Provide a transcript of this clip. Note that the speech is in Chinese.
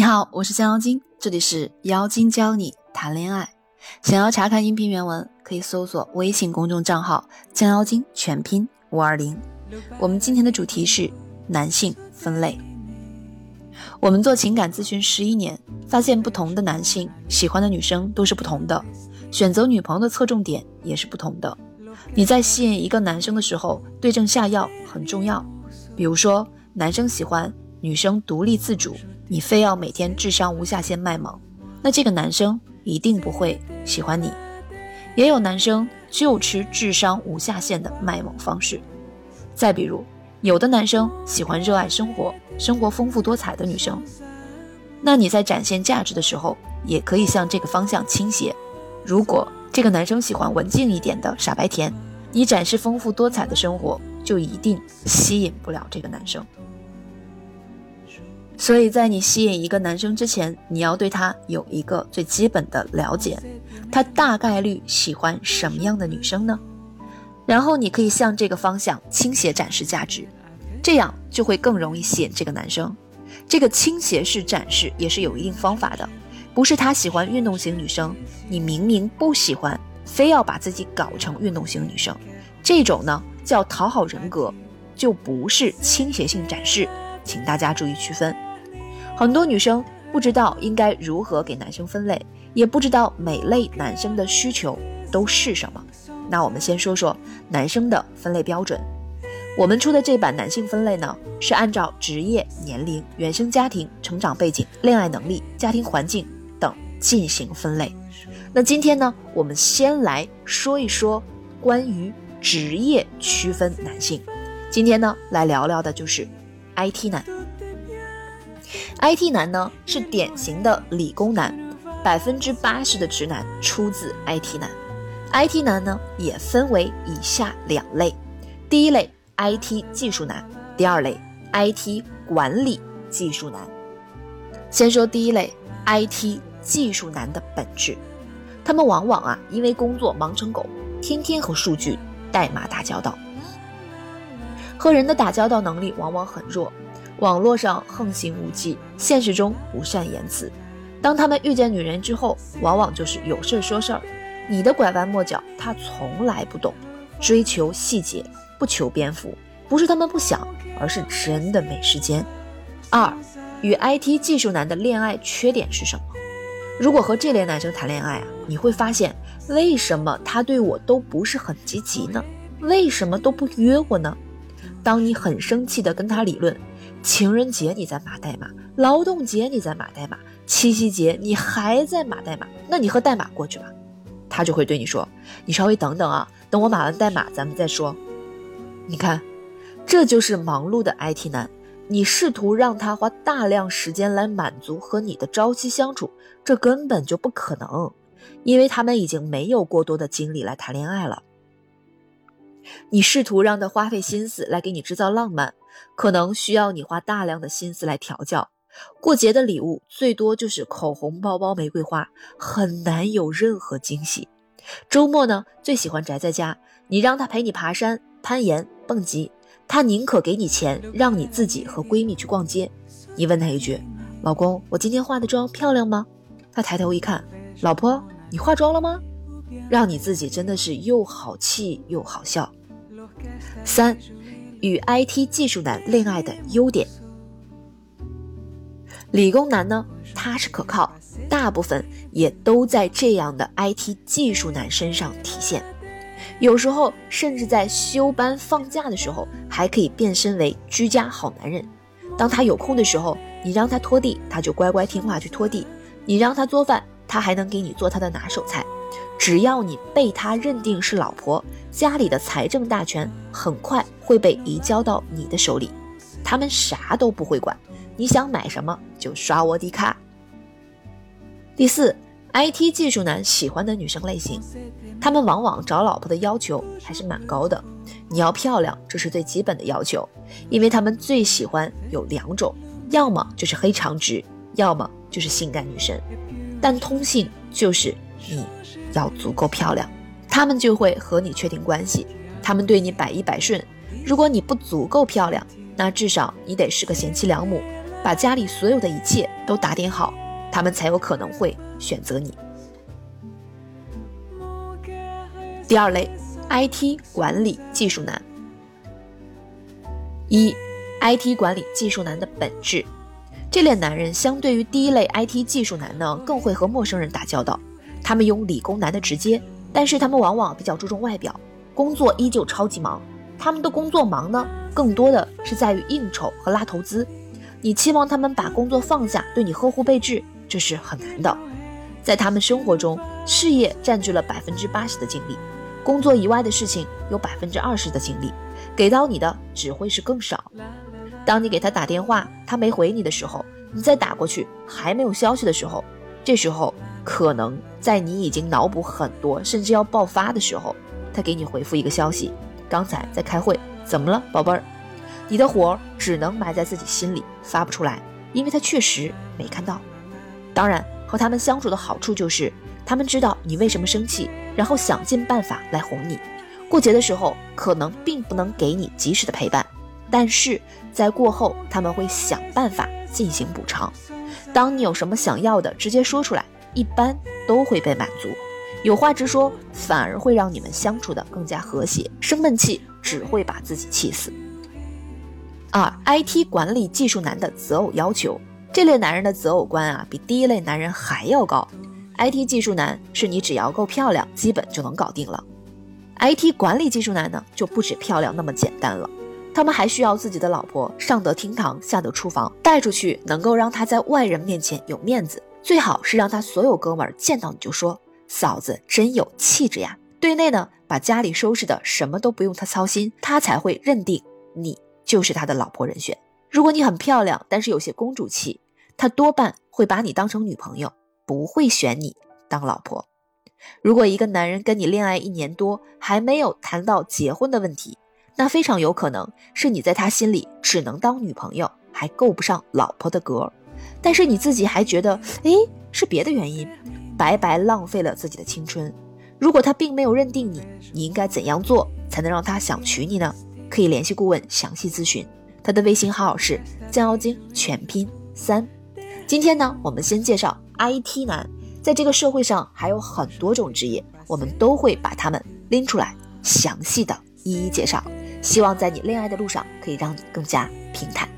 你好，我是江妖精，这里是妖精教你谈恋爱。想要查看音频原文，可以搜索微信公众账号“江妖精”全拼五二零。我们今天的主题是男性分类。我们做情感咨询十一年，发现不同的男性喜欢的女生都是不同的，选择女朋友的侧重点也是不同的。你在吸引一个男生的时候，对症下药很重要。比如说，男生喜欢女生独立自主。你非要每天智商无下限卖萌，那这个男生一定不会喜欢你。也有男生就吃智商无下限的卖萌方式。再比如，有的男生喜欢热爱生活、生活丰富多彩的女生，那你在展现价值的时候，也可以向这个方向倾斜。如果这个男生喜欢文静一点的傻白甜，你展示丰富多彩的生活，就一定吸引不了这个男生。所以在你吸引一个男生之前，你要对他有一个最基本的了解，他大概率喜欢什么样的女生呢？然后你可以向这个方向倾斜展示价值，这样就会更容易吸引这个男生。这个倾斜式展示也是有一定方法的，不是他喜欢运动型女生，你明明不喜欢，非要把自己搞成运动型女生，这种呢叫讨好人格，就不是倾斜性展示，请大家注意区分。很多女生不知道应该如何给男生分类，也不知道每类男生的需求都是什么。那我们先说说男生的分类标准。我们出的这版男性分类呢，是按照职业、年龄、原生家庭、成长背景、恋爱能力、家庭环境等进行分类。那今天呢，我们先来说一说关于职业区分男性。今天呢，来聊聊的就是 IT 男。IT 男呢是典型的理工男，百分之八十的直男出自 IT 男。IT 男呢也分为以下两类：第一类 IT 技术男，第二类 IT 管理技术男。先说第一类 IT 技术男的本质，他们往往啊因为工作忙成狗，天天和数据、代码打交道，和人的打交道能力往往很弱。网络上横行无忌，现实中不善言辞。当他们遇见女人之后，往往就是有事儿说事儿，你的拐弯抹角他从来不懂。追求细节，不求篇幅，不是他们不想，而是真的没时间。二，与 IT 技术男的恋爱缺点是什么？如果和这类男生谈恋爱啊，你会发现为什么他对我都不是很积极呢？为什么都不约我呢？当你很生气的跟他理论。情人节你在码代码，劳动节你在码代码，七夕节你还在码代码，那你和代码过去吧。他就会对你说：“你稍微等等啊，等我码完代码咱们再说。”你看，这就是忙碌的 IT 男。你试图让他花大量时间来满足和你的朝夕相处，这根本就不可能，因为他们已经没有过多的精力来谈恋爱了。你试图让他花费心思来给你制造浪漫。可能需要你花大量的心思来调教。过节的礼物最多就是口红、包包、玫瑰花，很难有任何惊喜。周末呢，最喜欢宅在家。你让他陪你爬山、攀岩、蹦极，他宁可给你钱，让你自己和闺蜜去逛街。你问他一句：“老公，我今天化的妆漂亮吗？”他抬头一看：“老婆，你化妆了吗？”让你自己真的是又好气又好笑。三。与 IT 技术男恋爱的优点，理工男呢，踏实可靠，大部分也都在这样的 IT 技术男身上体现。有时候甚至在休班放假的时候，还可以变身为居家好男人。当他有空的时候，你让他拖地，他就乖乖听话去拖地；你让他做饭，他还能给你做他的拿手菜。只要你被他认定是老婆，家里的财政大权很快会被移交到你的手里，他们啥都不会管，你想买什么就刷我的卡。第四，IT 技术男喜欢的女生类型，他们往往找老婆的要求还是蛮高的，你要漂亮，这是最基本的要求，因为他们最喜欢有两种，要么就是黑长直，要么就是性感女神，但通信就是你。要足够漂亮，他们就会和你确定关系。他们对你百依百顺。如果你不足够漂亮，那至少你得是个贤妻良母，把家里所有的一切都打点好，他们才有可能会选择你。第二类，IT 管理技术男。一，IT 管理技术男的本质，这类男人相对于第一类 IT 技术男呢，更会和陌生人打交道。他们有理工男的直接，但是他们往往比较注重外表，工作依旧超级忙。他们的工作忙呢，更多的是在于应酬和拉投资。你期望他们把工作放下，对你呵护备至，这是很难的。在他们生活中，事业占据了百分之八十的精力。工作以外的事情有百分之二十的精力，给到你的只会是更少。当你给他打电话，他没回你的时候，你再打过去还没有消息的时候，这时候可能在你已经脑补很多，甚至要爆发的时候，他给你回复一个消息：刚才在开会，怎么了，宝贝儿？你的火只能埋在自己心里，发不出来，因为他确实没看到。当然，和他们相处的好处就是。他们知道你为什么生气，然后想尽办法来哄你。过节的时候可能并不能给你及时的陪伴，但是在过后他们会想办法进行补偿。当你有什么想要的，直接说出来，一般都会被满足。有话直说，反而会让你们相处的更加和谐。生闷气只会把自己气死。二，IT 管理技术男的择偶要求，这类男人的择偶观啊，比第一类男人还要高。IT 技术男是你只要够漂亮，基本就能搞定了。IT 管理技术男呢，就不止漂亮那么简单了，他们还需要自己的老婆上得厅堂，下得厨房，带出去能够让他在外人面前有面子，最好是让他所有哥们儿见到你就说嫂子真有气质呀。对内呢，把家里收拾的什么都不用他操心，他才会认定你就是他的老婆人选。如果你很漂亮，但是有些公主气，他多半会把你当成女朋友。不会选你当老婆。如果一个男人跟你恋爱一年多还没有谈到结婚的问题，那非常有可能是你在他心里只能当女朋友，还够不上老婆的格。但是你自己还觉得，哎，是别的原因，白白浪费了自己的青春。如果他并没有认定你，你应该怎样做才能让他想娶你呢？可以联系顾问详细咨询，他的微信号是降妖精全拼三。今天呢，我们先介绍。IT 男，在这个社会上还有很多种职业，我们都会把他们拎出来，详细的一一介绍。希望在你恋爱的路上，可以让你更加平坦。